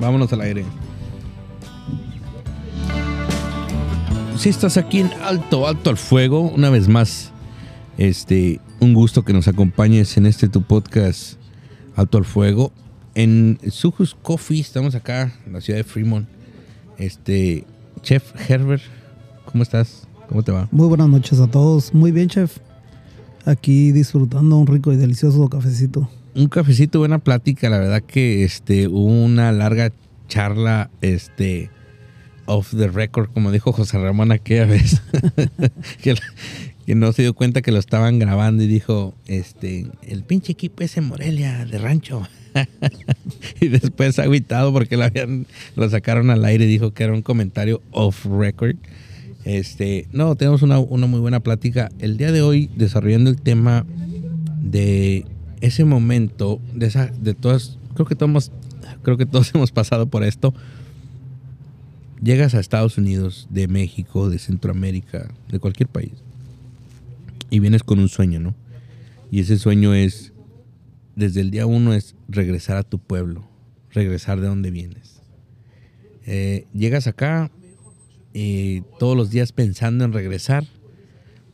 Vámonos al aire. Si estás aquí en Alto, Alto al Fuego, una vez más, este, un gusto que nos acompañes en este tu podcast Alto al Fuego. En Sujus Coffee, estamos acá en la ciudad de Fremont. Este, Chef Herbert, ¿cómo estás? ¿Cómo te va? Muy buenas noches a todos. Muy bien, chef. Aquí disfrutando un rico y delicioso cafecito. Un cafecito, buena plática. La verdad que este, una larga charla, este, off the record, como dijo José Ramón aquella vez. que, que no se dio cuenta que lo estaban grabando y dijo, este, el pinche equipo ese Morelia de rancho. y después aguitado porque lo, habían, lo sacaron al aire y dijo que era un comentario off record. Este, no, tenemos una, una muy buena plática. El día de hoy, desarrollando el tema de ese momento, de esa, de todas, creo que todos, creo que todos hemos pasado por esto. Llegas a Estados Unidos, de México, de Centroamérica, de cualquier país, y vienes con un sueño, ¿no? Y ese sueño es, desde el día uno, es regresar a tu pueblo, regresar de donde vienes. Eh, llegas acá, y todos los días pensando en regresar,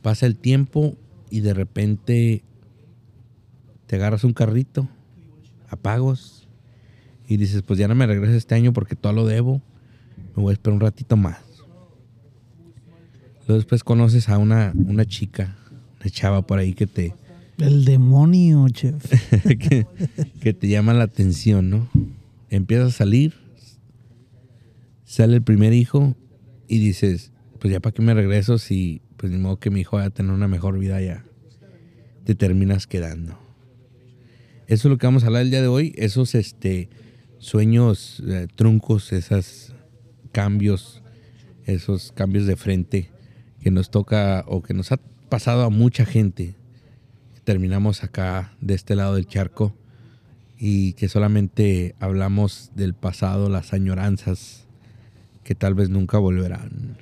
pasa el tiempo y de repente te agarras un carrito a pagos y dices, pues ya no me regreso este año porque todo lo debo, me voy a esperar un ratito más. Luego después conoces a una, una chica, una chava por ahí que te... El demonio, chef. que, que te llama la atención, ¿no? Empiezas a salir, sale el primer hijo y dices, pues ya para qué me regreso si, pues ni modo que mi hijo vaya a tener una mejor vida ya. Te terminas quedando. Eso es lo que vamos a hablar el día de hoy, esos este, sueños eh, truncos, esos cambios, esos cambios de frente que nos toca o que nos ha pasado a mucha gente. Terminamos acá de este lado del charco y que solamente hablamos del pasado, las añoranzas, que tal vez nunca volverán.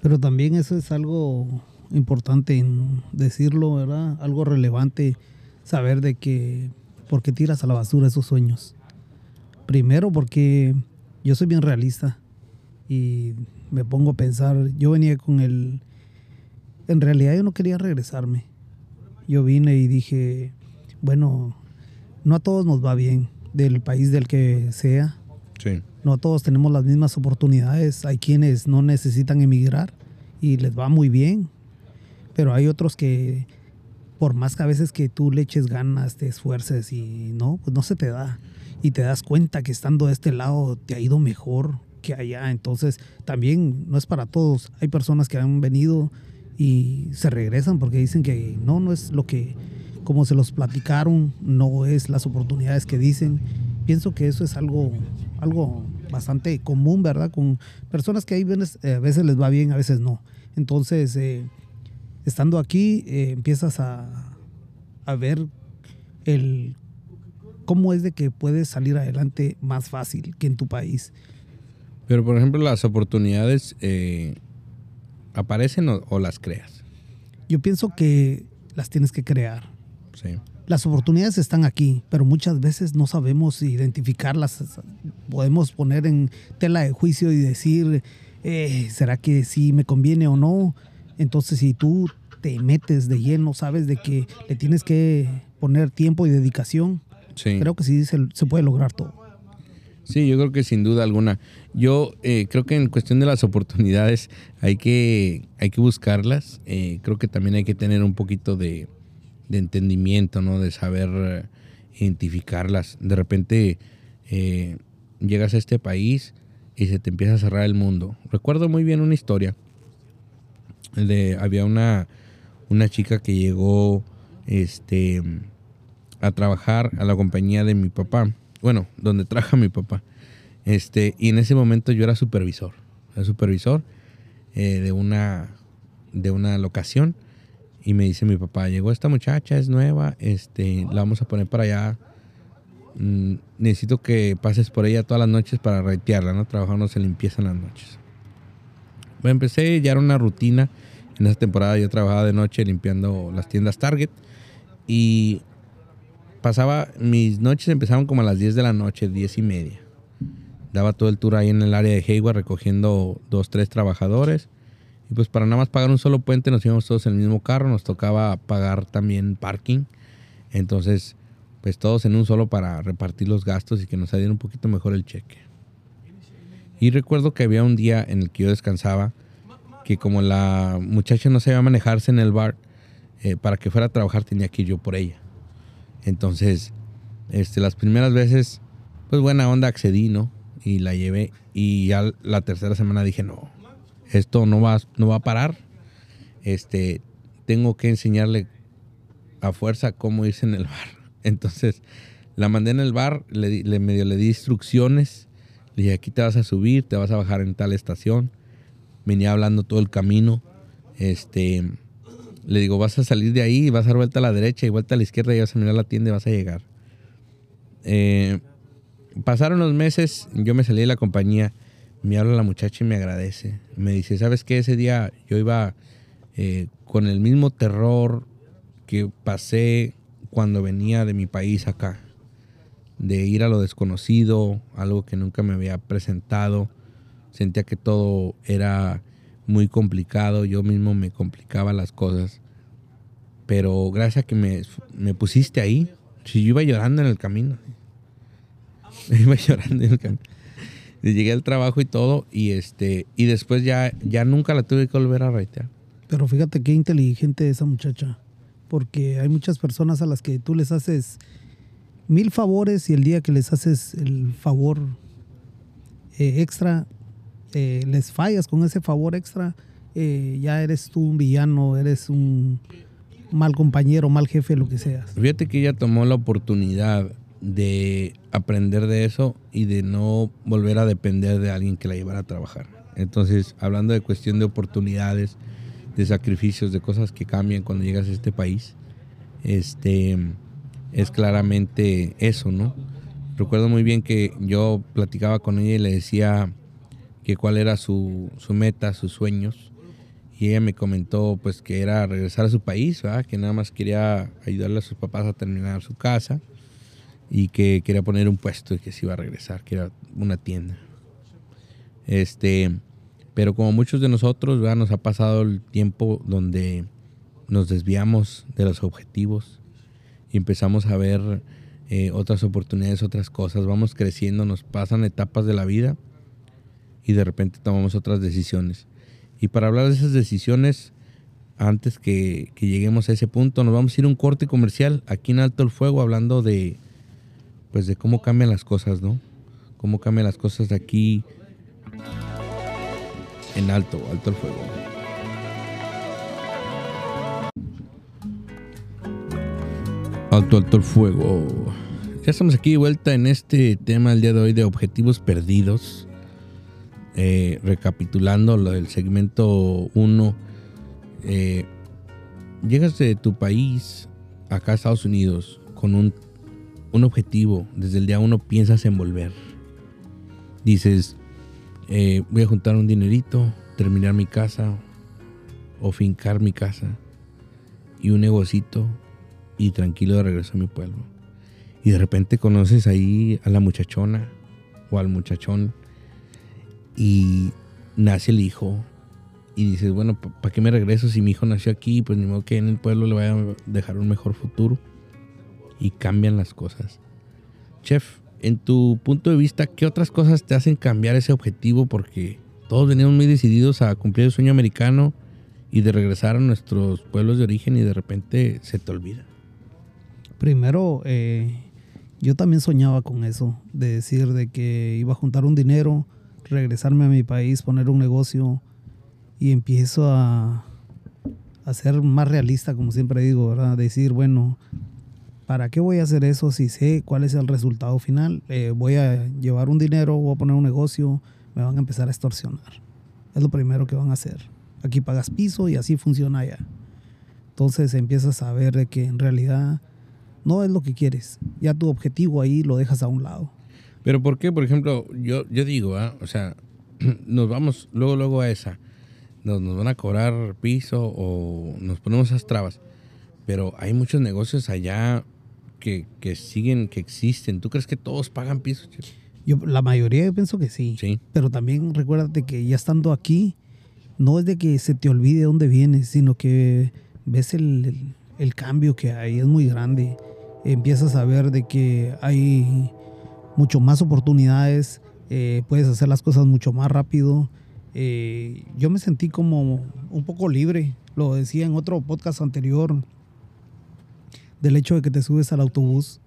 Pero también eso es algo importante en decirlo, ¿verdad? Algo relevante, saber de que, ¿por qué tiras a la basura esos sueños? Primero porque yo soy bien realista y me pongo a pensar, yo venía con el, en realidad yo no quería regresarme. Yo vine y dije, bueno, no a todos nos va bien, del país del que sea. Sí. No todos tenemos las mismas oportunidades. Hay quienes no necesitan emigrar y les va muy bien. Pero hay otros que, por más que a veces que tú le eches ganas, te esfuerces y no, pues no se te da. Y te das cuenta que estando de este lado te ha ido mejor que allá. Entonces, también no es para todos. Hay personas que han venido y se regresan porque dicen que no, no es lo que, como se los platicaron, no es las oportunidades que dicen. Pienso que eso es algo, algo bastante común, ¿verdad? Con personas que hay veces, eh, a veces les va bien, a veces no. Entonces, eh, estando aquí, eh, empiezas a, a, ver el cómo es de que puedes salir adelante más fácil que en tu país. Pero, por ejemplo, las oportunidades aparecen o, o, las creas. Yo pienso que las tienes que crear. Sí. Las oportunidades están aquí, pero muchas veces no sabemos identificarlas. Podemos poner en tela de juicio y decir, eh, ¿será que sí me conviene o no? Entonces, si tú te metes de lleno, sabes de que le tienes que poner tiempo y dedicación, sí. creo que sí se, se, puede lograr todo. Sí, yo creo que sin duda alguna. Yo eh, creo que en cuestión de las oportunidades hay que, hay que buscarlas. Eh, creo que también hay que tener un poquito de, de entendimiento, ¿no? De saber eh, identificarlas. De repente eh, llegas a este país y se te empieza a cerrar el mundo. Recuerdo muy bien una historia. De, había una, una chica que llegó este, a trabajar a la compañía de mi papá. Bueno, donde trabaja mi papá. Este, y en ese momento yo era supervisor. Era supervisor eh, de, una, de una locación. Y me dice mi papá, llegó esta muchacha, es nueva, este, la vamos a poner para allá. Mm, necesito que pases por ella todas las noches para retearla, ¿no? Trabajamos en limpieza en las noches. Empecé, ya era una rutina. En esa temporada yo trabajaba de noche limpiando las tiendas Target. Y pasaba, mis noches empezaban como a las 10 de la noche, 10 y media. daba todo el tour ahí en el área de Hayward recogiendo dos, tres trabajadores. Y pues para nada más pagar un solo puente nos íbamos todos en el mismo carro, nos tocaba pagar también parking. Entonces, pues todos en un solo para repartir los gastos y que nos saliera un poquito mejor el cheque. Y recuerdo que había un día en el que yo descansaba, que como la muchacha no sabía manejarse en el bar, eh, para que fuera a trabajar tenía que ir yo por ella. Entonces, este, las primeras veces, pues buena onda accedí, ¿no? Y la llevé. Y ya la tercera semana dije, no, esto no va, no va a parar. Este, tengo que enseñarle a fuerza cómo irse en el bar. Entonces, la mandé en el bar, le, le medio le di instrucciones. Le dije, aquí te vas a subir, te vas a bajar en tal estación. Venía hablando todo el camino. Este, le digo, vas a salir de ahí, vas a dar vuelta a la derecha y vuelta a la izquierda y vas a mirar la tienda y vas a llegar. Eh, pasaron los meses, yo me salí de la compañía, me habla la muchacha y me agradece. Me dice, ¿sabes qué? Ese día yo iba eh, con el mismo terror que pasé cuando venía de mi país acá. De ir a lo desconocido, algo que nunca me había presentado. Sentía que todo era muy complicado, yo mismo me complicaba las cosas. Pero gracias a que me, me pusiste ahí, si yo iba llorando en el camino. Iba llorando en el camino. Llegué al trabajo y todo, y este, y después ya, ya nunca la tuve que volver a reitear. Pero fíjate qué inteligente esa muchacha, porque hay muchas personas a las que tú les haces mil favores y el día que les haces el favor eh, extra, eh, les fallas con ese favor extra, eh, ya eres tú un villano, eres un mal compañero, mal jefe, lo que seas. Fíjate que ella tomó la oportunidad de aprender de eso y de no volver a depender de alguien que la llevara a trabajar. Entonces, hablando de cuestión de oportunidades, de sacrificios, de cosas que cambian cuando llegas a este país, este es claramente eso, ¿no? Recuerdo muy bien que yo platicaba con ella y le decía que cuál era su, su meta, sus sueños. Y ella me comentó pues que era regresar a su país, que nada más quería ayudarle a sus papás a terminar su casa y que quería poner un puesto y que se iba a regresar, que era una tienda. Este, pero como muchos de nosotros, nos ha pasado el tiempo donde nos desviamos de los objetivos y empezamos a ver eh, otras oportunidades, otras cosas. Vamos creciendo, nos pasan etapas de la vida y de repente tomamos otras decisiones. Y para hablar de esas decisiones, antes que, que lleguemos a ese punto, nos vamos a ir a un corte comercial aquí en Alto el Fuego hablando de pues de cómo cambian las cosas, ¿no? Cómo cambian las cosas de aquí en alto, alto el fuego. Alto, alto el fuego. Ya estamos aquí de vuelta en este tema el día de hoy de objetivos perdidos. Eh, recapitulando lo del segmento 1. Eh, llegas de tu país acá a Estados Unidos con un un objetivo, desde el día uno piensas en volver. Dices, eh, voy a juntar un dinerito, terminar mi casa o fincar mi casa y un negocito y tranquilo de regreso a mi pueblo. Y de repente conoces ahí a la muchachona o al muchachón y nace el hijo y dices, bueno, ¿para qué me regreso si mi hijo nació aquí? Pues ni modo que en el pueblo le vaya a dejar un mejor futuro y cambian las cosas. Chef, en tu punto de vista, ¿qué otras cosas te hacen cambiar ese objetivo? Porque todos venimos muy decididos a cumplir el sueño americano y de regresar a nuestros pueblos de origen y de repente se te olvida. Primero, eh, yo también soñaba con eso, de decir de que iba a juntar un dinero, regresarme a mi país, poner un negocio y empiezo a, ser más realista, como siempre digo, ¿verdad? Decir, bueno, ¿para qué voy a hacer eso si sé cuál es el resultado final? Eh, voy a llevar un dinero, voy a poner un negocio, me van a empezar a extorsionar. Es lo primero que van a hacer. Aquí pagas piso y así funciona allá. Entonces empiezas a ver de que en realidad no es lo que quieres. Ya tu objetivo ahí lo dejas a un lado. Pero ¿por qué? Por ejemplo, yo, yo digo, ¿ah? o sea, nos vamos luego, luego a esa. Nos, nos van a cobrar piso o nos ponemos esas trabas. Pero hay muchos negocios allá que, siguen, que existen. ¿Tú crees que todos pagan piso? Yo, la mayoría yo pienso que sí. Sí. Pero también recuérdate que ya estando aquí, no es de que se te olvide dónde vienes, sino que ves el, el- el cambio que hay, es muy grande. Empiezas a ver de que hay mucho más oportunidades, eh, puedes hacer las cosas mucho más rápido. Eh, yo me sentí como un poco libre, lo decía en otro podcast anterior, del hecho de que te subes al autobús.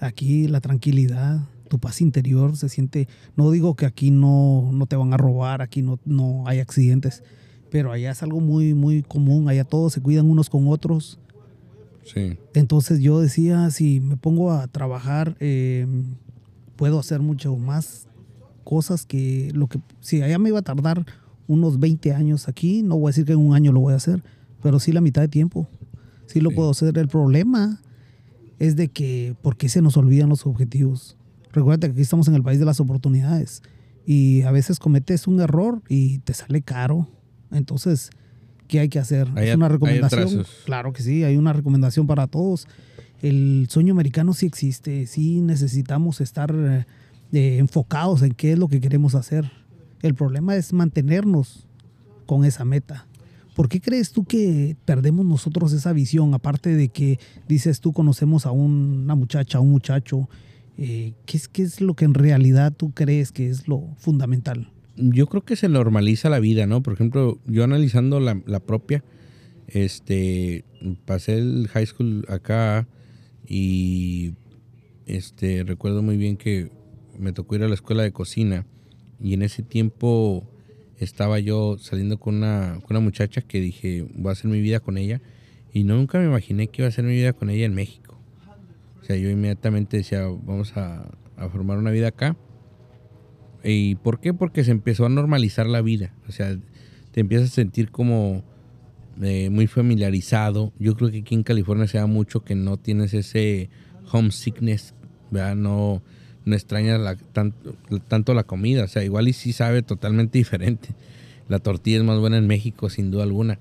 Aquí la tranquilidad, tu paz interior se siente, no digo que aquí no, no te van a robar, aquí no, no hay accidentes, pero allá es algo muy, muy común, allá todos se cuidan unos con otros. Sí. Entonces yo decía, si me pongo a trabajar, eh, puedo hacer mucho más cosas que lo que, si allá me iba a tardar unos 20 años aquí, no voy a decir que en un año lo voy a hacer, pero sí la mitad de tiempo. Sí lo Sí. puedo hacer. El problema es de que, ¿por qué se nos olvidan los objetivos? Recuerda que aquí estamos en el país de las oportunidades y a veces cometes un error y te sale caro. Entonces, ¿qué hay que hacer? Hay es una recomendación. Claro que sí, hay una recomendación para todos. El sueño americano sí existe, sí necesitamos estar eh, eh, enfocados en qué es lo que queremos hacer. El problema es mantenernos con esa meta. ¿Por qué crees tú que perdemos nosotros esa visión? Aparte de que dices tú conocemos a un- una muchacha, a un muchacho, eh, ¿qué, es, ¿qué es lo que en realidad tú crees que es lo fundamental? Yo creo que se normaliza la vida, ¿no? Por ejemplo, yo analizando la, la propia, este, pasé el high school acá y este, recuerdo muy bien que me tocó ir a la escuela de cocina y en ese tiempo estaba yo saliendo con una, con una muchacha que dije, voy a hacer mi vida con ella y nunca me imaginé que iba a hacer mi vida con ella en México. O sea, yo inmediatamente decía, vamos a, a formar una vida acá. ¿Y por qué? Porque se empezó a normalizar la vida. O sea, te empiezas a sentir como eh, muy familiarizado. Yo creo que aquí en California se da mucho que no tienes ese homesickness, ¿verdad? No, no extrañas tanto, la comida. O sea, igual y sí sabe totalmente diferente. La tortilla es más buena en México, sin duda alguna.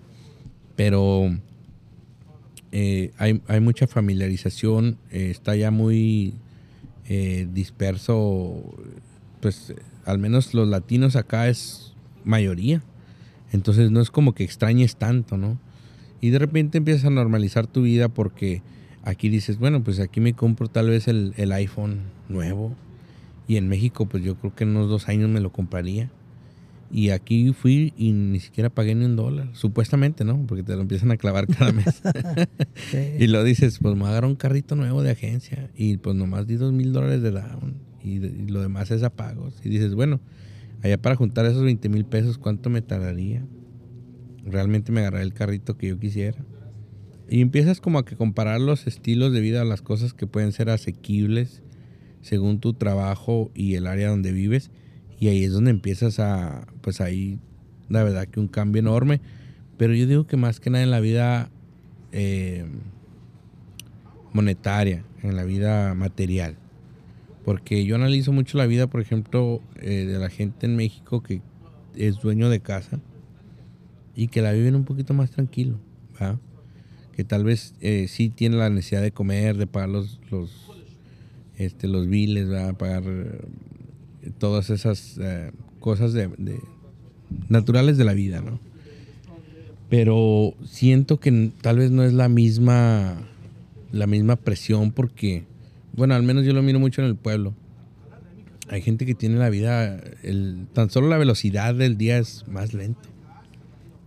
Pero eh, hay, hay mucha familiarización. eh, está ya muy eh, disperso pues al menos los latinos acá es mayoría. Entonces no es como que extrañes tanto, ¿no? Y de repente empiezas a normalizar tu vida porque aquí dices, bueno, pues aquí me compro tal vez el, el iPhone nuevo. Y en México, pues yo creo que en unos dos años me lo compraría. Y aquí fui y ni siquiera pagué ni un dólar. Supuestamente, ¿no? Porque te lo empiezan a clavar cada mes. Y lo dices, pues me voy a agarrar un carrito nuevo de agencia y pues nomás di dos mil dólares de down y, lo demás es a pagos. Y dices, bueno, allá para juntar esos 20 mil pesos, ¿cuánto me tardaría? Realmente me agarraré el carrito que yo quisiera. Y empiezas como a que comparar los estilos de vida, las cosas que pueden ser asequibles según tu trabajo y el área donde vives. Y ahí es donde empiezas a, pues ahí, la verdad que un cambio enorme. Pero yo digo que más que nada en la vida eh, monetaria, en la vida material. Porque yo analizo mucho la vida, por ejemplo, eh, de la gente en México que es dueño de casa y que la viven un poquito más tranquilo. Que tal vez eh, sí tiene la necesidad de comer, de pagar los, los, este, los biles. Pagar eh, todas esas eh, cosas de, naturales de la vida, ¿no? Pero siento que tal vez no es la misma la misma presión porque bueno, al menos yo lo miro mucho en el pueblo. Hay gente que tiene la vida el tan solo la velocidad del día es más lento.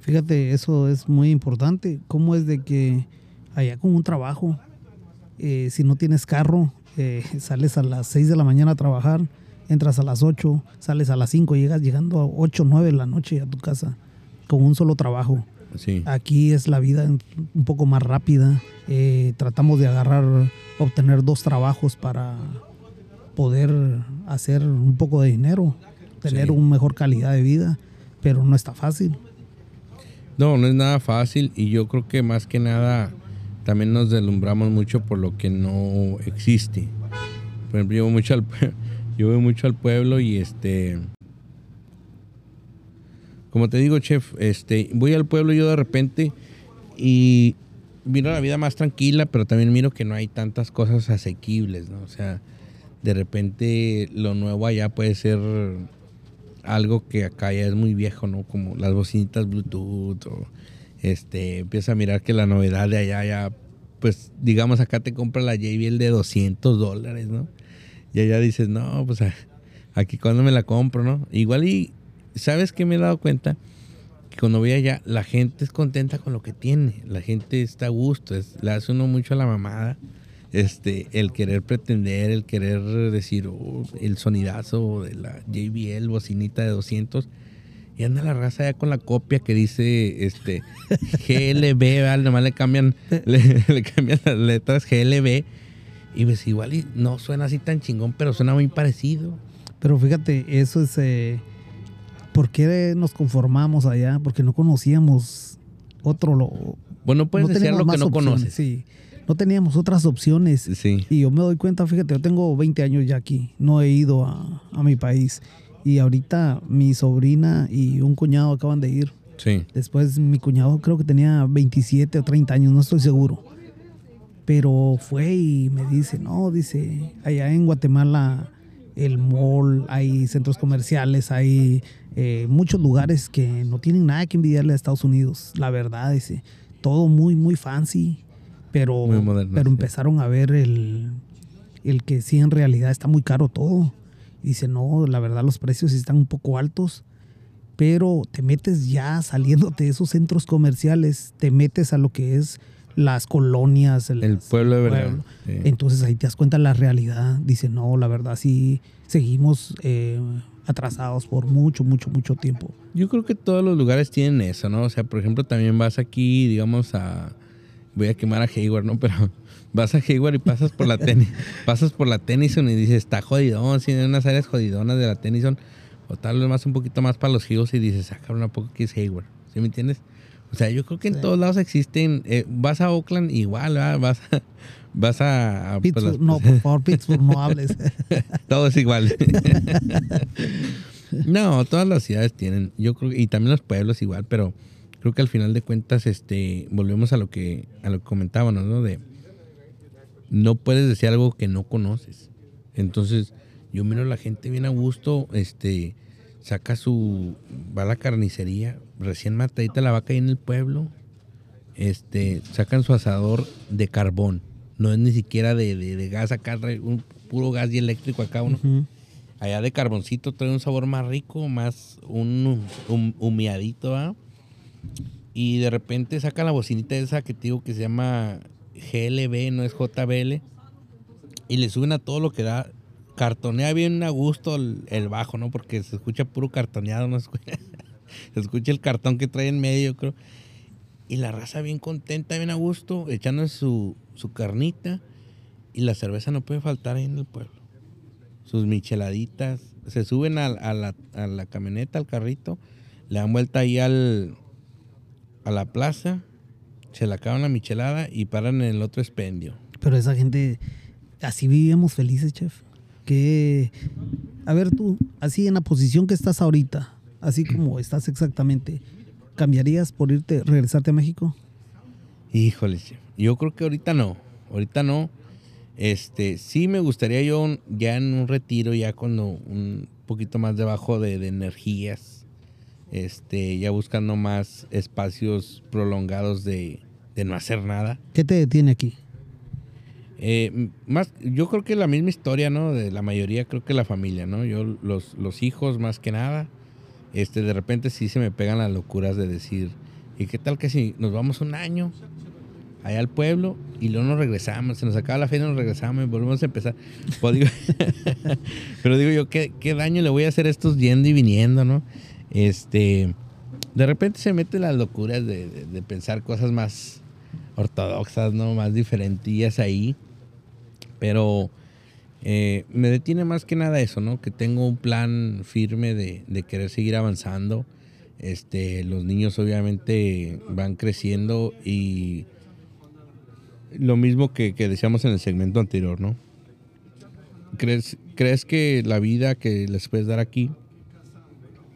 Fíjate, eso es muy importante. ¿Cómo es de que allá con un trabajo, eh, si no tienes carro, eh, sales a las 6 de la mañana a trabajar, entras a las 8, sales a las 5, llegas llegando a 8, 9 de la noche a tu casa con un solo trabajo. Sí. Aquí es la vida un poco más rápida. Eh, tratamos de agarrar, obtener dos trabajos para poder hacer un poco de dinero, tener Sí. una mejor calidad de vida, pero no está fácil. No, no es nada fácil y yo creo que más que nada también nos deslumbramos mucho por lo que no existe. Por ejemplo, yo mucho al, yo voy mucho al pueblo y este... Como te digo, chef, este, voy al pueblo yo de repente y miro la vida más tranquila, pero también miro que no hay tantas cosas asequibles, ¿no? O sea, de repente lo nuevo allá puede ser algo que acá ya es muy viejo, ¿no? Como las bocinitas Bluetooth o este, empieza a mirar que la novedad de allá ya, pues digamos acá te compra la JBL de 200 dólares, ¿no? Y allá dices, no, pues aquí cuando me la compro, ¿no? Igual y, ¿sabes qué me he dado cuenta? Que cuando voy allá, la gente es contenta con lo que tiene, la gente está a gusto, le hace uno mucho a la mamada este, el querer pretender, el querer decir oh, el sonidazo de la JBL, bocinita de 200. Y anda la raza ya con la copia que dice este GLB, ¿vale? nomás le cambian, le, cambian las letras GLB. Y ves, igual y no suena así tan chingón, pero suena muy parecido. Pero fíjate, eso es. Eh, ¿Por qué nos conformamos allá? Porque no conocíamos otro. Lo, bueno, puedes decir lo que no conoces. Sí no teníamos otras opciones. Sí. Y yo me doy cuenta, fíjate, yo tengo 20 años ya aquí, no he ido a, mi país. Y ahorita mi sobrina y un cuñado acaban de ir. Sí. Después mi cuñado creo que tenía 27 o 30 años, no estoy seguro. Pero fue y me dice, no, dice, allá en Guatemala el mall, hay centros comerciales, hay eh, muchos lugares que no tienen nada que envidiarle a Estados Unidos. La verdad, dice, todo muy, muy fancy pero, pero empezaron a ver el, el que sí en realidad está muy caro todo. dice, no, la verdad los precios están un poco altos, pero te metes ya saliéndote de esos centros comerciales, te metes a lo que es las colonias, el, pueblo de verdad. Entonces ahí te das cuenta de la realidad. Dice, no, la verdad sí seguimos eh, atrasados por mucho, mucho, mucho tiempo. Yo creo que todos los lugares tienen eso, ¿no? O sea, por ejemplo, también vas aquí, digamos, a voy a quemar a Hayward, ¿no? Pero vas a Hayward y pasas por la tenis, pasas por la Tennyson y dices, está jodidón, sí, hay unas áreas jodidonas de la Tennyson, o tal vez más un poquito más para los giros y dices, ah, cabrón, ¿a poco que es Hayward? ¿Sí me entiendes? O sea, yo creo que en todos lados existen, eh, vas a Oakland igual, vas a... Vas a... Pues, Pittsburgh, no, por favor, Pittsburgh, no hables. Todo es igual. no, todas las ciudades tienen, yo creo, y también los pueblos igual, pero creo que al final de cuentas, este, volvemos a lo que, a lo que comentábamos, ¿no? De no puedes decir algo que no conoces. Entonces, yo miro a la gente bien a gusto, este, saca su, va a la carnicería, recién matadita la vaca ahí en el pueblo, este, sacan su asador de carbón, no es ni siquiera de, de, gas acá, un puro gas y eléctrico acá uno. Allá de carboncito trae un sabor más rico, más un, un humeadito, ¿ah? Y de repente saca la bocinita esa que te digo que se llama GLB, no es JBL. Y le suben a todo lo que da. Cartonea bien a gusto el, bajo, ¿no? Porque se escucha puro cartoneado, ¿no? Se escucha, el cartón que trae en medio, creo. Y la raza bien contenta, bien a gusto, echando su, su carnita. Y la cerveza no puede faltar ahí en el pueblo. Sus micheladitas. Se suben a, la, a la camioneta, al carrito. Le dan vuelta ahí al, a la plaza, se la acaban la michelada y paran en el otro expendio. Pero esa gente, así vivíamos felices, chef. Que, a ver tú, así en la posición que estás ahorita, así como estás exactamente, ¿cambiarías por irte, regresarte a México? Híjole. Yo creo que ahorita no. Ahorita no. Este, sí me gustaría yo ya en un retiro, ya cuando un poquito más debajo de, de energías, este, ya buscando más espacios prolongados de, no hacer nada. ¿Qué te detiene aquí? Eh, más, yo creo que la misma historia, ¿no? De la mayoría, creo que la familia, ¿no? Yo, los, los hijos más que nada, este, de repente sí se me pegan las locuras de decir, ¿y qué tal que si nos vamos un año allá al pueblo y luego nos regresamos, se nos acaba la fe y nos regresamos y volvemos a empezar? Pues pero digo yo, ¿qué, ¿qué daño le voy a hacer a estos yendo y viniendo, ¿no? este, de repente se mete las locuras de, pensar cosas más ortodoxas, ¿no? Más diferentías ahí. Pero eh, me detiene más que nada eso, ¿no? Que tengo un plan firme de, querer seguir avanzando. Este, los niños obviamente van creciendo y lo mismo que, que decíamos en el segmento anterior, ¿no? ¿Crees, ¿Crees que la vida que les puedes dar aquí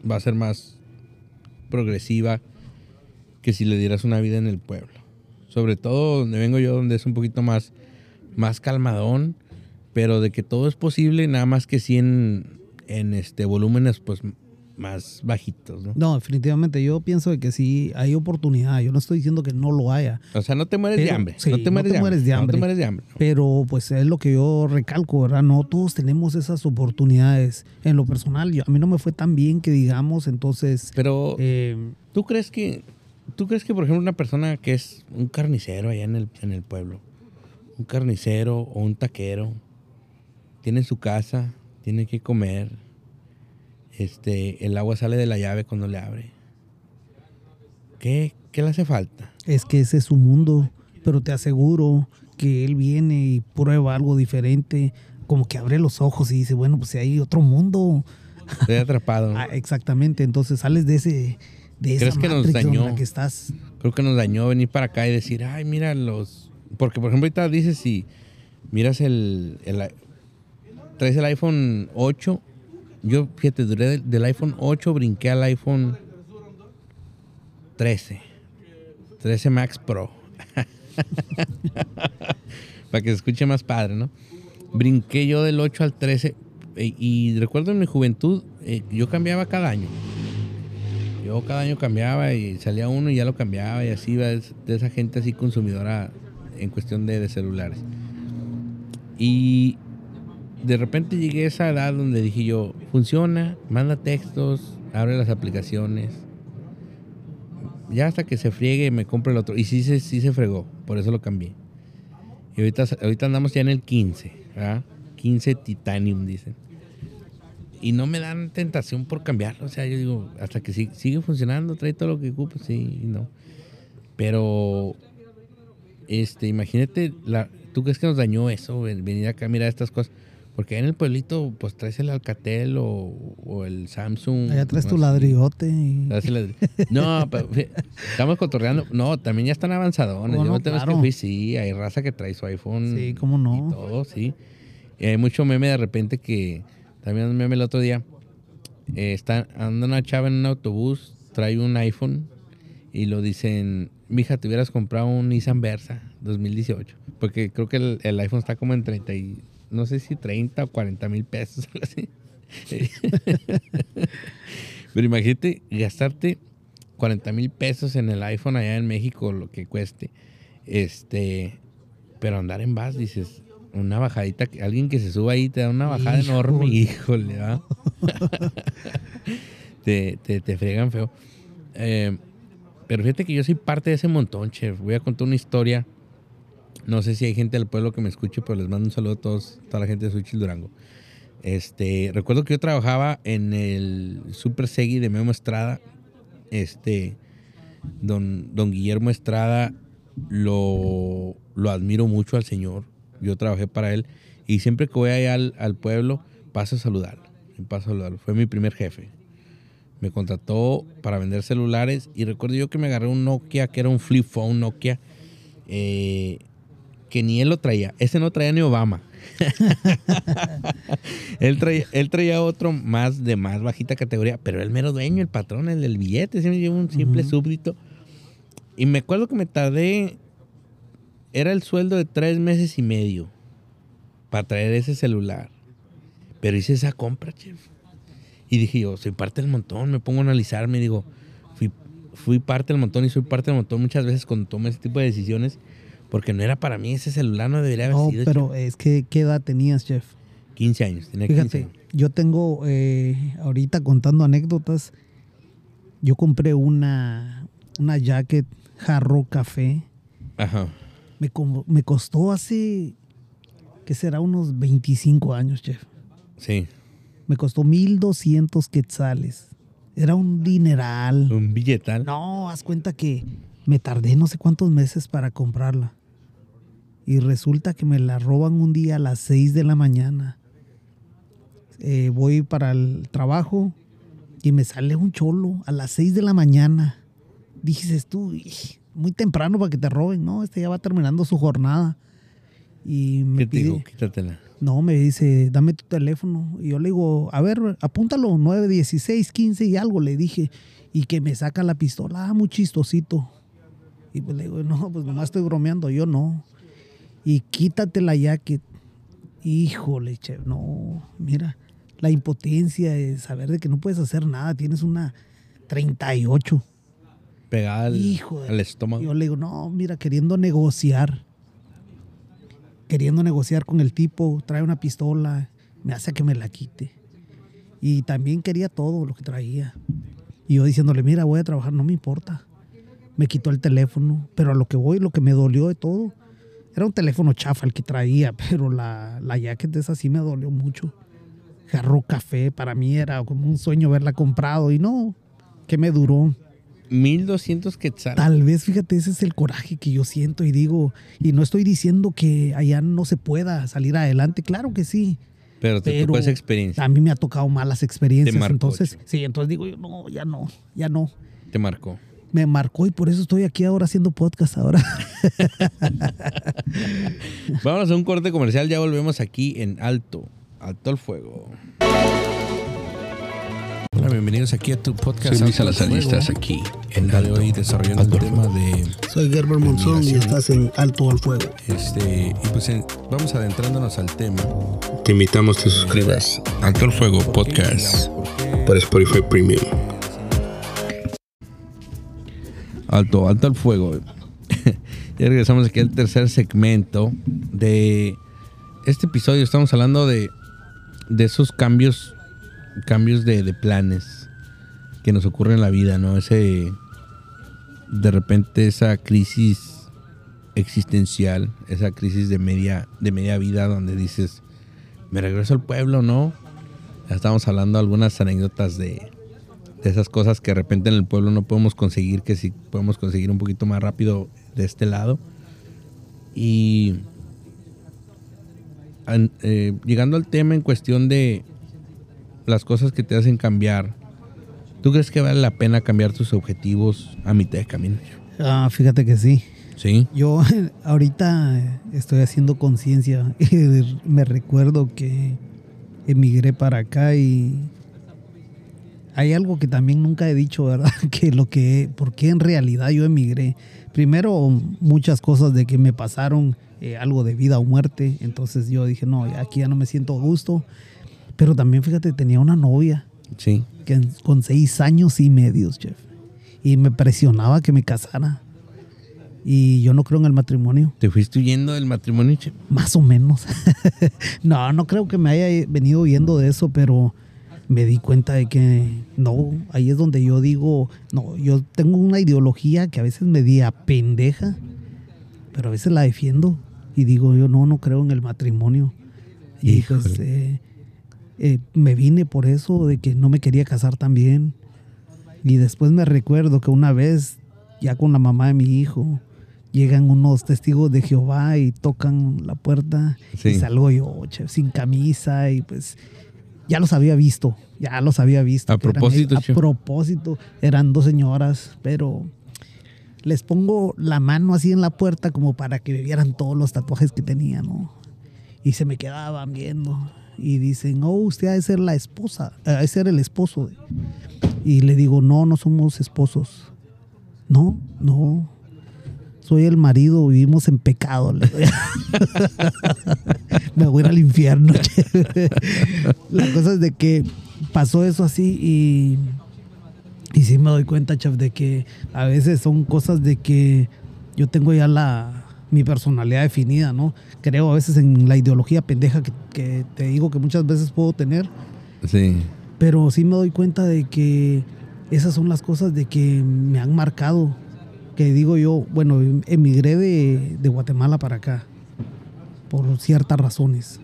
va a ser más progresiva que si le dieras una vida en el pueblo. Sobre todo donde vengo yo, donde es un poquito más, más calmadón. pero de que todo es posible, nada más que sí en, en este volúmenes pues más bajitos, ¿no? No, definitivamente. Yo pienso de que sí hay oportunidad. Yo no estoy diciendo que no lo haya. O sea, no te mueres de hambre. sí, no te mueres, de, hambre. de No hambre. te mueres de hambre. Pero pues es lo que yo recalco, ¿verdad? No todos tenemos esas oportunidades. En lo personal, yo, a mí no me fue tan bien que digamos, entonces... Pero, eh, ¿tú crees que, tú crees que, por ejemplo, una persona que es un carnicero allá en el, en el pueblo, un carnicero o un taquero, tiene su casa, tiene que comer, este, el agua sale de la llave cuando le abre. ¿Qué, qué le hace falta? es que ese es su mundo, pero te aseguro que él viene y prueba algo diferente, como que abre los ojos y dice, bueno, pues si hay otro mundo. Estoy atrapado. ¿no? Ah, exactamente, entonces sales de ese... De esa ¿Crees que nos dañó? la que estás. Creo que nos dañó venir para acá y decir, ay, mira los... Porque, por ejemplo, ahorita dices si miras el... traes el iPhone 8. Yo, fíjate, duré del, iPhone 8, brinqué al iPhone 13. 13 Max Pro. para que se escuche más padre, ¿no? Brinqué yo del 8 al 13. eh, y recuerdo en mi juventud, eh, yo cambiaba cada año. Yo cada año cambiaba y salía uno y ya lo cambiaba y así iba de esa gente así consumidora en cuestión de, de celulares. Y de repente llegué a esa edad donde dije yo, funciona, manda textos, abre las aplicaciones. Ya hasta que se friegue me compro el otro. Y sí, se- sí se fregó, por eso lo cambié. Y ahorita, ahorita andamos ya en el 15, ¿verdad? 15 Titanium, dicen y no me dan tentación por cambiarlo. O sea, yo digo, hasta que si- sigue funcionando, trae todo lo que ocupa, sí, no. Pero, este, imagínate, la, ¿tú crees que nos dañó eso? ven- Venir acá a mirar estas cosas. Porque en el pueblito, pues traes el Alcatel o, o el Samsung. Allá traes tu ladrillote y... No, pero estamos cotorreando. No, también ya están avanzadones. Oh, Yo no, que claro. fui, sí, hay raza que trae su iPhone. Sí, cómo no. Y todo, sí. Y hay mucho meme de repente que, también un meme el otro día, eh, está, anda una chava en un autobús, trae un iPhone y lo dicen, mija, te hubieras comprado un Nissan Versa 2018. Porque creo que el, el iPhone está como en 30 y, no sé si 30 o 40 mil pesos, algo así. Pero imagínate gastarte 40 mil pesos en el iPhone allá en México, lo que cueste. Este, pero andar en bus, dices, una bajadita, que- alguien que se suba ahí te da una bajada Híjole. enorme, híjole, ¿va? te, te, te fregan feo. Eh, pero fíjate que yo soy parte de ese montón, chef. Voy a contar una historia. No sé si hay gente del pueblo que me escuche, pero les mando un saludo a todos, toda la gente de Suchil Durango. Este, recuerdo que yo trabajaba en el Super Segui de Memo Estrada. Este, don, don Guillermo Estrada, lo, lo admiro mucho al señor. Yo trabajé para él y siempre que voy allá al, al pueblo, paso a saludarlo. Paso a saludarlo. Fue mi primer jefe. Me contrató para vender celulares y recuerdo yo que me agarré un Nokia, que era un flip phone Nokia, eh, que ni él lo traía. Ese no traía ni Obama. él, traía, él traía otro más de más bajita categoría, pero el mero dueño, el patrón, el del billete, siempre lleva un simple súbdito. Y me acuerdo que me tardé, era el sueldo de tres meses y medio para traer ese celular. Pero hice esa compra, chef. Y dije yo, soy parte del montón, me pongo a analizarme y digo, fui, fui parte del montón y soy parte del montón muchas veces cuando tomo ese tipo de decisiones, porque no era para mí, ese celular no debería haber No, sido. pero chef. es que, ¿qué edad tenías, chef? 15 años, tenía 15 Fíjate, años. yo tengo, eh, ahorita contando anécdotas, yo compré una, una jacket jarro café. Ajá. Me, me costó hace, ¿qué será? Unos 25 años, chef. Sí, Me costó 1200 quetzales. Era un dineral. un billetal. No, haz cuenta que me tardé no sé cuántos meses para comprarla. Y resulta que me la roban un día a las 6 de la mañana. Eh, voy para el trabajo y me sale un cholo a las 6 de la mañana. Dices tú, "Ij, muy temprano para que te roben. No, este ya va terminando su jornada. Y me ¿Qué te pide, digo? Quítatela. No, me dice, dame tu teléfono. Y yo le digo, a ver, apúntalo, 9, 16, 15 y algo, le dije. Y que me saca la pistola, ah, muy chistosito. Y pues le digo, no, pues nomás estoy bromeando, yo no. Y quítate la jacket. híjole, che, no, mira, la impotencia de saber de que no puedes hacer nada, tienes una 38. Pegada al, Hijo de- al estómago. Yo le digo, no, mira, queriendo negociar, queriendo negociar con el tipo, trae una pistola, me hace que me la quite. Y también quería todo lo que traía. Y yo diciéndole, mira, voy a trabajar, no me importa. Me quitó el teléfono, pero a lo que voy, lo que me dolió de todo, era un teléfono chafa el que traía, pero la, la jacket esa sí me dolió mucho. Jarro café, para mí era como un sueño verla comprado y no, que me duró. 1200 quetzales. Tal vez, fíjate, ese es el coraje que yo siento y digo, y no estoy diciendo que allá no se pueda salir adelante, claro que sí, Pero te pero tocó esa experiencia. a mí me ha tocado malas experiencias, marcó, entonces, chico. sí, entonces digo yo, no, ya no, ya no. Te marcó. Me marcó y por eso estoy aquí ahora haciendo podcast ahora. Vámonos a un corte comercial. Ya volvemos aquí en Alto. Alto el fuego. Bienvenidos aquí a tu podcast. Soy Luis Alto estás aquí El día de hoy desarrollando el tema de Soy Gerber Monzón y estás en Alto al Fuego. este y pues en- vamos adentrándonos al tema. Te invitamos a que suscribas Alto el Fuego Podcast por Spotify Premium. Alto, alto al fuego. ya regresamos aquí al tercer segmento de este episodio. Estamos hablando de, de esos cambios, cambios de, de planes que nos ocurren en la vida, ¿no? Ese, de repente esa crisis existencial, esa crisis de media, de media vida donde dices, me regreso al pueblo, ¿no? Ya estamos hablando algunas anécdotas de, de esas cosas que de repente en el pueblo no podemos conseguir, que sí podemos conseguir un poquito más rápido de este lado. Y eh, llegando al tema en cuestión de las cosas que te hacen cambiar, ¿tú crees que vale la pena cambiar tus objetivos a mitad de camino? Ah, fíjate que sí. Sí, Yo ahorita estoy haciendo conciencia. Me recuerdo que emigré para acá y hay algo que también nunca he dicho, ¿verdad? Que lo que, ¿por qué en realidad yo emigré? Primero, muchas cosas de que me pasaron, eh, algo de vida o muerte. Entonces yo dije, no, aquí ya no me siento a gusto. Pero también, fíjate, tenía una novia sí. que con seis años y medios, chef. Y me presionaba que me casara. Y yo no creo en el matrimonio. ¿Te fuiste huyendo del matrimonio? che? Más o menos. no, no creo que me haya venido viendo de eso, pero me di cuenta de que no, ahí es donde yo digo, no, yo tengo una ideología que a veces me di a pendeja, pero a veces la defiendo y digo yo no, no creo en el matrimonio. Y pues Híjole. eh, eh, me vine por eso de que no me quería casar también. Y después me recuerdo que una vez, ya con la mamá de mi hijo, llegan unos testigos de Jehová y tocan la puerta Sí. y salgo yo sin camisa y pues ya los había visto, ya los había visto. A eran propósito, ellos. a propósito, eran dos señoras, pero les pongo la mano así en la puerta como para que vieran todos los tatuajes que tenía, ¿no? Y se me quedaban viendo y dicen, oh, usted ha de ser la esposa, ha de ser el esposo. Y le digo, no, no somos esposos. No, no. Soy el marido, vivimos en pecado. Me voy al infierno. La cosa es de que pasó eso así y, y sí me doy cuenta, chef, de que a veces son cosas de que yo tengo ya la mi personalidad definida, ¿no? Creo a veces en la ideología pendeja que, que te digo que muchas veces puedo tener, Sí. pero sí me doy cuenta de que esas son las cosas de que me han marcado. Que digo yo, bueno, emigré de, de Guatemala para acá por ciertas razones.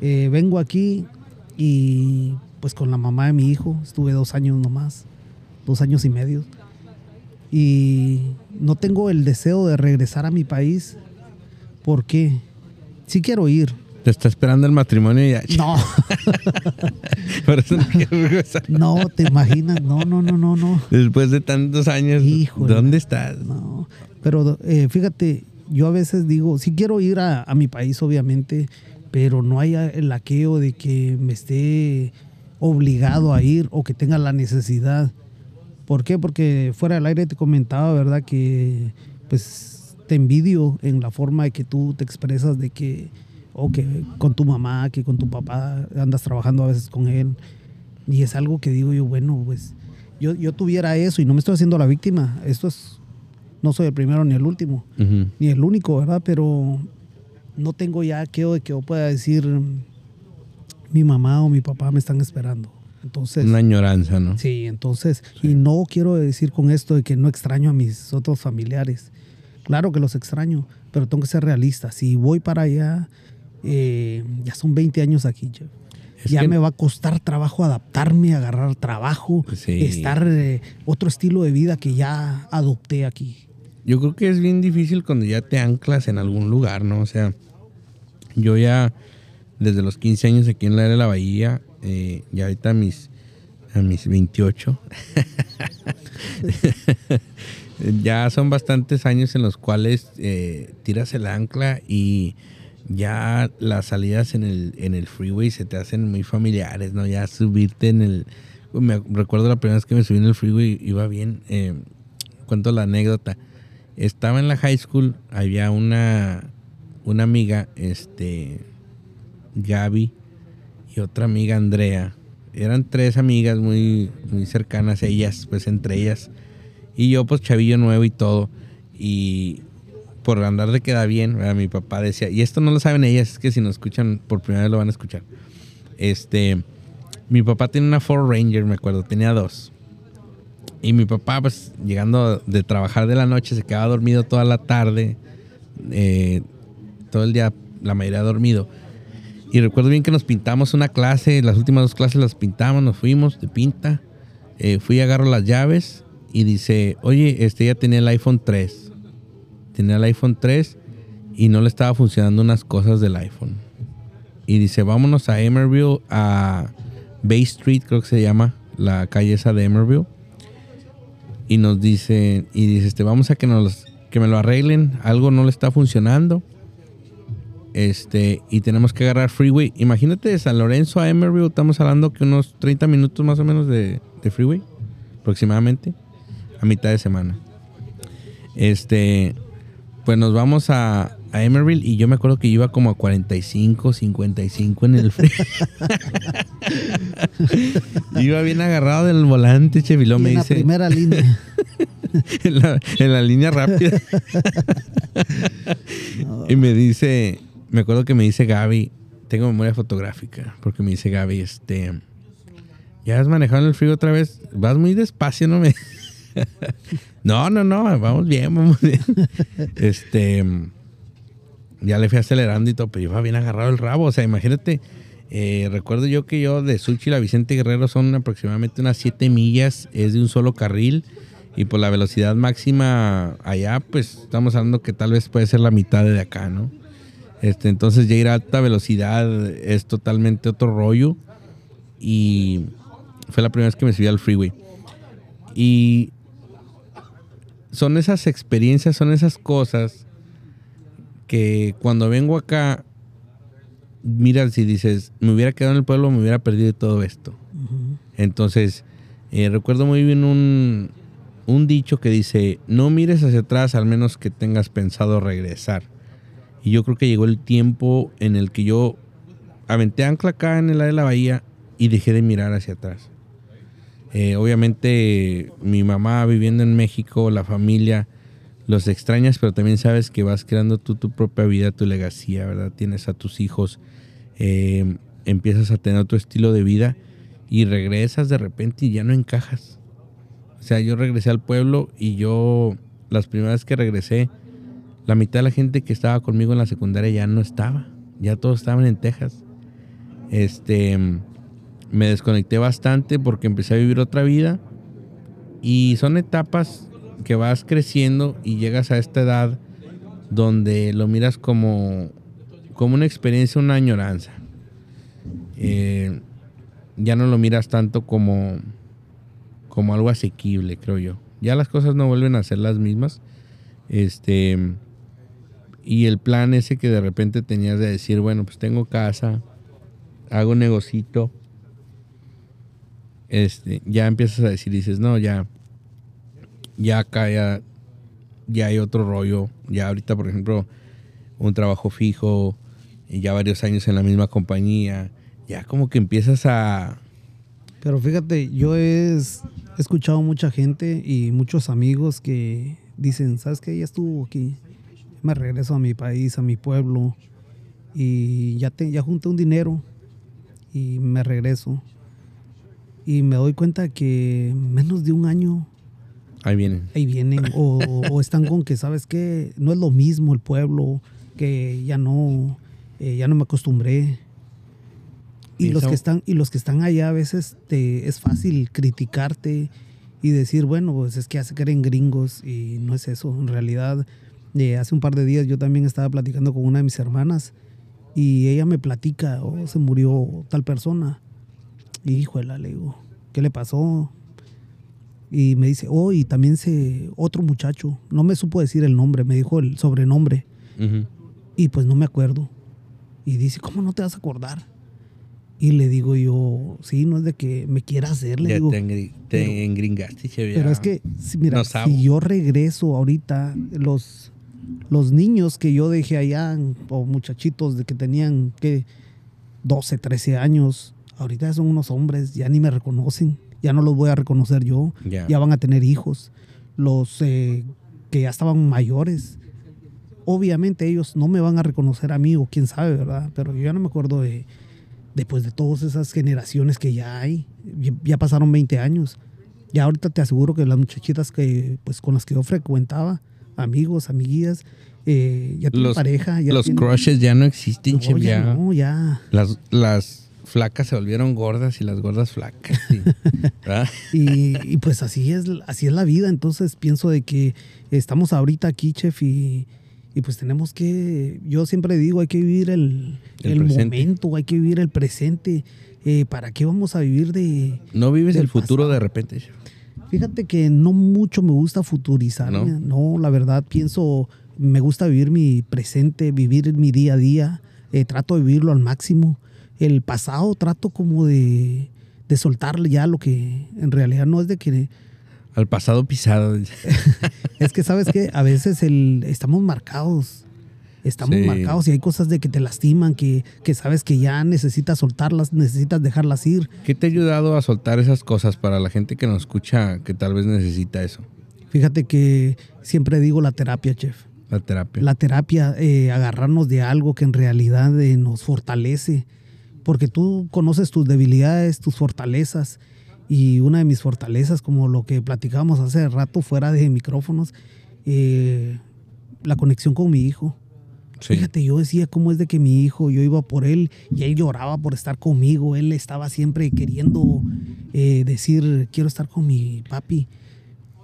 Eh, vengo aquí y pues con la mamá de mi hijo estuve dos años nomás, dos años y medio. Y no tengo el deseo de regresar a mi país porque sí quiero ir. Te está esperando el matrimonio y ya. No, Por eso no quiero regresar. no, te imaginas, no, no, no, no, no. Después de tantos años, Híjole. ¿dónde estás? No, pero eh, fíjate, yo a veces digo, sí quiero ir a, a mi país, obviamente, pero no hay el aqueo de que me esté obligado a ir o que tenga la necesidad. ¿Por qué? Porque fuera del aire te comentaba, ¿verdad? Que pues te envidio en la forma de que tú te expresas de que o que con tu mamá, que con tu papá andas trabajando a veces con él. Y es algo que digo yo, bueno, pues yo, yo tuviera eso y no me estoy haciendo la víctima. Esto es, no soy el primero ni el último, ni el único, ¿verdad? Pero no tengo ya aquello de que yo pueda decir, mi mamá o mi papá me están esperando. Entonces, Una añoranza, ¿no? Sí, entonces, y no quiero decir con esto de que no extraño a mis otros familiares. Claro que los extraño, pero tengo que ser realista. Si voy para allá, eh, ya son 20 años aquí, Jeff. Es ya que- me va a costar trabajo adaptarme, agarrar trabajo, Sí. estar eh, otro estilo de vida que ya adopté aquí. Yo creo que es bien difícil cuando ya te anclas en algún lugar, ¿no? O sea, yo ya desde los 15 años aquí en la área de la bahía, eh, ya ahorita a mis, a mis 28, ya son bastantes años en los cuales eh, tiras el ancla y ya las salidas en el, en el freeway se te hacen muy familiares, ¿no? Ya subirte en el... Me recuerdo la primera vez que me subí en el freeway, iba bien, eh, cuento la anécdota. Estaba en la high school, había una, una amiga, este, Gaby, y otra amiga, Andrea. Eran tres amigas muy, muy cercanas, ellas, pues entre ellas. Y yo, pues chavillo nuevo y todo. Y por andar de queda bien, ¿verdad? mi papá decía, y esto no lo saben ellas, es que si nos escuchan por primera vez lo van a escuchar. Este, mi papá tiene una Ford Ranger, me acuerdo, tenía dos. Y mi papá, pues llegando de trabajar de la noche, se quedaba dormido toda la tarde, eh, todo el día, la mayoría dormido. Y recuerdo bien que nos pintamos una clase, las últimas dos clases las pintamos, nos fuimos de pinta. Eh, fui, agarro las llaves y dice, oye, este ya tenía el iPhone 3. Tenía el iPhone 3 y no le estaba funcionando unas cosas del iPhone. Y dice, vámonos a Emerville, a Bay Street, creo que se llama, la calle esa de Emerville. Y nos dice, y dice, este, vamos a que nos que me lo arreglen, algo no le está funcionando. Este, y tenemos que agarrar freeway. Imagínate de San Lorenzo a Emerville, estamos hablando que unos 30 minutos más o menos de, de freeway, aproximadamente, a mitad de semana. Este, pues nos vamos a, a Emerville y yo me acuerdo que iba como a 45, 55 en el freeway. iba bien agarrado del volante, Chevilo, me en la dice. primera línea. en, la, en la línea rápida. y me dice, me acuerdo que me dice Gaby, tengo memoria fotográfica, porque me dice Gaby, este, ya has manejado en el frío otra vez, vas muy despacio, ¿no? Me... no, no, no, vamos bien, vamos bien. este, ya le fui acelerando y todo, pero iba bien agarrado el rabo, o sea, imagínate. eh, recuerdo yo que yo de Suchi a Vicente Guerrero son aproximadamente unas 7 millas, es de un solo carril. Y por la velocidad máxima allá, pues estamos hablando que tal vez puede ser la mitad de acá, ¿no? Este, entonces ya ir a alta velocidad es totalmente otro rollo. Y fue la primera vez que me subí al freeway. Y son esas experiencias, son esas cosas que cuando vengo acá, miras y dices, me hubiera quedado en el pueblo, me hubiera perdido todo esto. Entonces, eh, recuerdo muy bien un, un dicho que dice, no mires hacia atrás al menos que tengas pensado regresar. Y yo creo que llegó el tiempo en el que yo aventé ancla acá en el área de la bahía y dejé de mirar hacia atrás. Eh, obviamente mi mamá viviendo en México, la familia, los extrañas, pero también sabes que vas creando tú tu propia vida, tu legacía, ¿verdad? Tienes a tus hijos, eh, empiezas a tener otro estilo de vida y regresas de repente y ya no encajas. O sea, yo regresé al pueblo y yo, las primeras que regresé, la mitad de la gente que estaba conmigo en la secundaria ya no estaba. Ya todos estaban en Texas. Este, me desconecté bastante porque empecé a vivir otra vida. Y son etapas que vas creciendo y llegas a esta edad donde lo miras como, como una experiencia, una añoranza. Eh, ya no lo miras tanto como, como algo asequible, creo yo. Ya las cosas no vuelven a ser las mismas. Este. Y el plan ese que de repente tenías de decir, bueno, pues tengo casa, hago negocito. Este, ya empiezas a decir, dices, no, ya, ya acá ya, hay otro rollo. Ya ahorita, por ejemplo, un trabajo fijo, ya varios años en la misma compañía, ya como que empiezas a... Pero fíjate, yo he escuchado mucha gente y muchos amigos que dicen, ¿sabes qué? Ya estuvo aquí. Me regreso a mi país, a mi pueblo y ya, te, ya junté un dinero y me regreso. Y me doy cuenta que menos de un año Ahí vienen. ahí vienen o, o están con que sabes que no es lo mismo el pueblo que ya no eh, ya no me acostumbré y Y los que están y los que están allá a veces te es fácil criticarte y decir bueno pues es que ya se creen gringos y no es eso en realidad eh, hace un par de días yo también estaba platicando con una de mis hermanas y ella me platica oh se murió tal persona híjole le digo qué le pasó y me dice, oh, y también se otro muchacho, no me supo decir el nombre, me dijo el sobrenombre, y pues no me acuerdo. Y dice, ¿cómo no te vas a acordar? Y le digo yo, sí, no es de que me quiera hacer, le Ya digo, te, te pero- engringaste, che, pero es que, si- mira, No si yo regreso ahorita, los, los niños que yo dejé allá, o muchachitos de que tenían, que 12, 13 años, ahorita ya son unos hombres, ya ni me reconocen, ya no los voy a reconocer yo, Ya. ya van a tener hijos. Los eh, que ya estaban mayores, obviamente ellos no me van a reconocer a mí o quién sabe, ¿verdad? Pero yo ya no me acuerdo de, después de todas esas generaciones que ya hay. Ya, ya pasaron 20 años. Ya ahorita te aseguro que las muchachitas que, pues, con las que yo frecuentaba, amigos, amiguillas, eh, ya tienen Los, pareja. Ya los tienen- crushes ya no existen, No, che, ya ya. no, ya. Las, las flacas se volvieron gordas y las gordas flacas. Y, y pues así es, así es la vida. Entonces pienso de que estamos ahorita aquí, chef, y, y pues tenemos que, yo siempre digo, hay que vivir el, El momento, hay que vivir el presente. Eh, ¿Para qué vamos a vivir de...? No vives el futuro pasado. de repente. che. Fíjate que no mucho me gusta futurizar. ¿No? ¿No? la verdad pienso, me gusta vivir mi presente, vivir mi día a día. eh, trato de vivirlo al máximo. El pasado trato como de, de soltarle ya lo que en realidad no es de que Al pasado pisado. Es que sabes que a veces el, estamos marcados. Estamos Sí. marcados y hay cosas de que te lastiman, que, que sabes que ya necesitas soltarlas, necesitas dejarlas ir. ¿Qué te ha ayudado a soltar esas cosas para la gente que nos escucha que tal vez necesita eso? Fíjate que siempre digo la terapia, chef. La terapia. La terapia, eh, agarrarnos de algo que en realidad eh, nos fortalece. Porque tú conoces tus debilidades, tus fortalezas. Y una de mis fortalezas, como lo que platicábamos hace rato fuera de micrófonos, eh, la conexión con mi hijo. Sí. Fíjate, yo decía cómo es de que mi hijo, yo iba por él y él lloraba por estar conmigo. Él estaba siempre queriendo eh, decir, quiero estar con mi papi.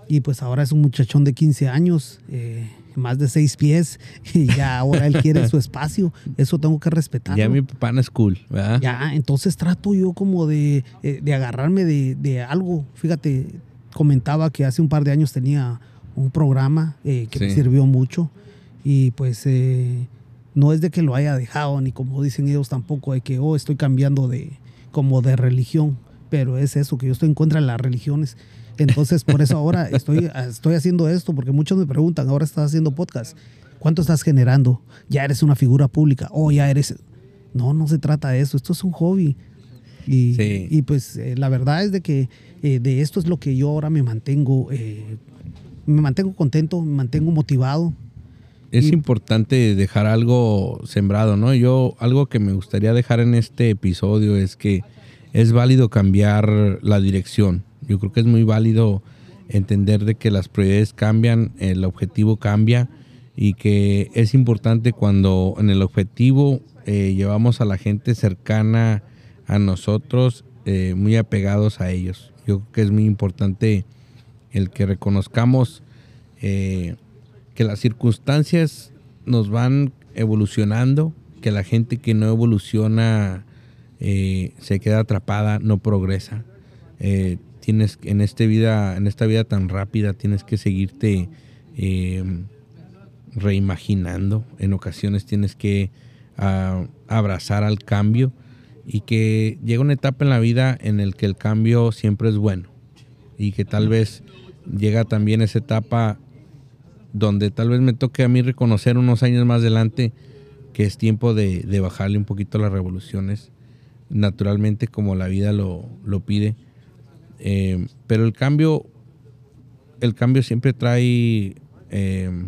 Y pues ahora es un muchachón de 15 años, eh, más de 6 pies, y ya ahora él quiere su espacio. Eso tengo que respetarlo. Ya mi papá no es cool, ¿verdad? Ya, entonces trato yo como de, eh, de agarrarme de, de algo. Fíjate, comentaba que hace un par de años tenía un programa eh, que me Sí. sirvió mucho y pues eh, no es de que lo haya dejado, ni como dicen ellos tampoco, de que, oh, estoy cambiando de, como de religión, pero es eso, que yo estoy en contra de las religiones. Entonces, por eso ahora estoy, estoy haciendo esto, porque muchos me preguntan, ahora estás haciendo podcast, ¿cuánto estás generando? ¿Ya eres una figura pública? ¿O ya eres...? No, no se trata de eso, esto es un hobby. Y, Sí. y pues eh, la verdad es de que eh, de esto es lo que yo ahora me mantengo, eh, me mantengo contento, me mantengo motivado. Es Y- importante dejar algo sembrado, ¿no? Yo, algo que me gustaría dejar en este episodio es que es válido cambiar la dirección. Yo creo que es muy válido entender de que las prioridades cambian, el objetivo cambia y que es importante cuando en el objetivo eh, llevamos a la gente cercana a nosotros, eh, muy apegados a ellos. Yo creo que es muy importante el que reconozcamos eh, que las circunstancias nos van evolucionando, que la gente que no evoluciona eh, se queda atrapada, no progresa. Eh, tienes en este vida, en esta vida tan rápida, tienes que seguirte eh, reimaginando. En ocasiones tienes que ah, abrazar al cambio y que llega una etapa en la vida en el que el cambio siempre es bueno y que tal vez llega también esa etapa donde tal vez me toque a mí reconocer unos años más adelante que es tiempo de, de bajarle un poquito las revoluciones, naturalmente como la vida lo, lo pide. Eh, pero el cambio, el cambio siempre trae eh,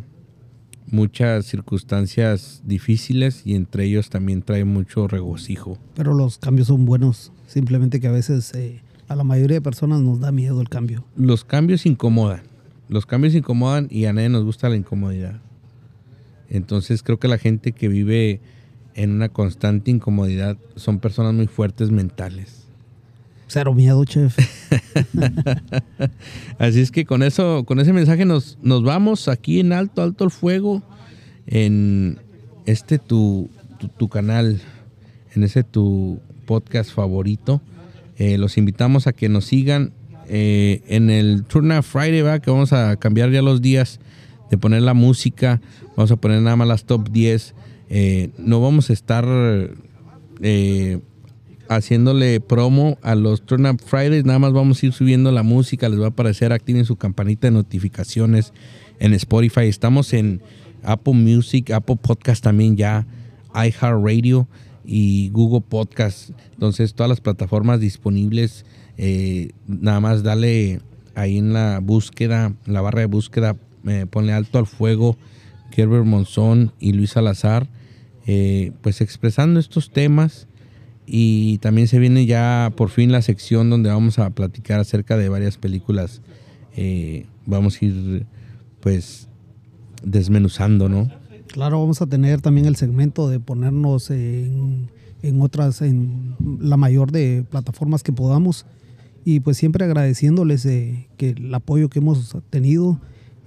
muchas circunstancias difíciles y entre ellos también trae mucho regocijo. Pero los cambios son buenos, simplemente que a veces eh, a la mayoría de personas nos da miedo el cambio. Los cambios incomodan, los cambios incomodan y a nadie nos gusta la incomodidad. Entonces creo que la gente que vive en una constante incomodidad son personas muy fuertes mentales. Cero miedo, chef. Así es que con eso, con ese mensaje nos, nos vamos aquí en alto, alto el fuego, en este tu, tu, tu canal, en ese tu podcast favorito. Eh, los invitamos a que nos sigan eh, en el Turn Friday, ¿va? que vamos a cambiar ya los días de poner la música, vamos a poner nada más las top 10. Eh, no vamos a estar eh, haciéndole promo a los Turn Up Fridays, nada más vamos a ir subiendo la música, les va a aparecer, activen su campanita de notificaciones en Spotify. Estamos en Apple Music, Apple Podcast también ya, iHeartRadio y Google Podcast. Entonces, todas las plataformas disponibles, eh, nada más dale ahí en la búsqueda, en la barra de búsqueda, eh, ponle alto al fuego, Kerber Monzón y Luis Salazar, eh, pues expresando estos temas. Y también se viene ya por fin la sección donde vamos a platicar acerca de varias películas. Eh, vamos a ir pues desmenuzando, ¿no? Claro, vamos a tener también el segmento de ponernos en, en otras, en la mayor de plataformas que podamos. Y pues siempre agradeciéndoles eh, que el apoyo que hemos tenido.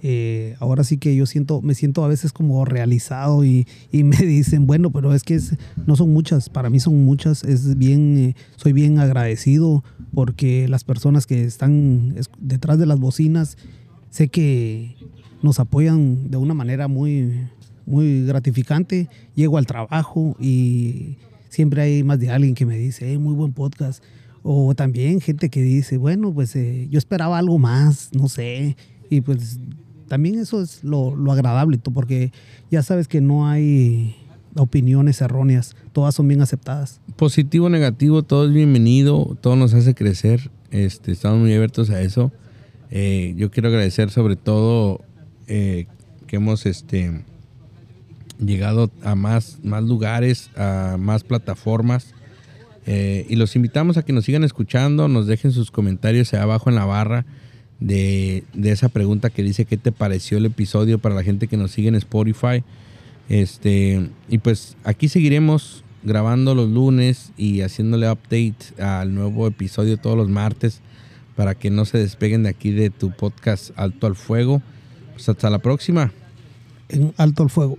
Eh, ahora sí que yo siento, me siento a veces como realizado y, y me dicen, bueno, pero es que es- no son muchas, para mí son muchas, es bien, eh, soy bien agradecido porque las personas que están es- detrás de las bocinas, sé que nos apoyan de una manera muy, muy gratificante. Llego al trabajo y siempre hay más de alguien que me dice, "Eh, muy buen podcast. O también gente que dice, bueno, pues eh, yo esperaba algo más, no sé. Y pues también eso es lo, lo agradable, porque ya sabes que no hay opiniones erróneas, todas son bien aceptadas. Positivo, negativo, todo es bienvenido, todo nos hace crecer. Este, estamos muy abiertos a eso. Eh, yo quiero agradecer sobre todo eh, que hemos este, llegado a más, más lugares, a más plataformas. Eh, y los invitamos a que nos sigan escuchando, nos dejen sus comentarios abajo en la barra de, de esa pregunta que dice qué te pareció el episodio para la gente que nos sigue en Spotify. Este, y pues aquí seguiremos grabando los lunes y haciéndole update al nuevo episodio todos los martes para que no se despeguen de aquí de tu podcast Alto al Fuego. Pues hasta la próxima. En alto el fuego.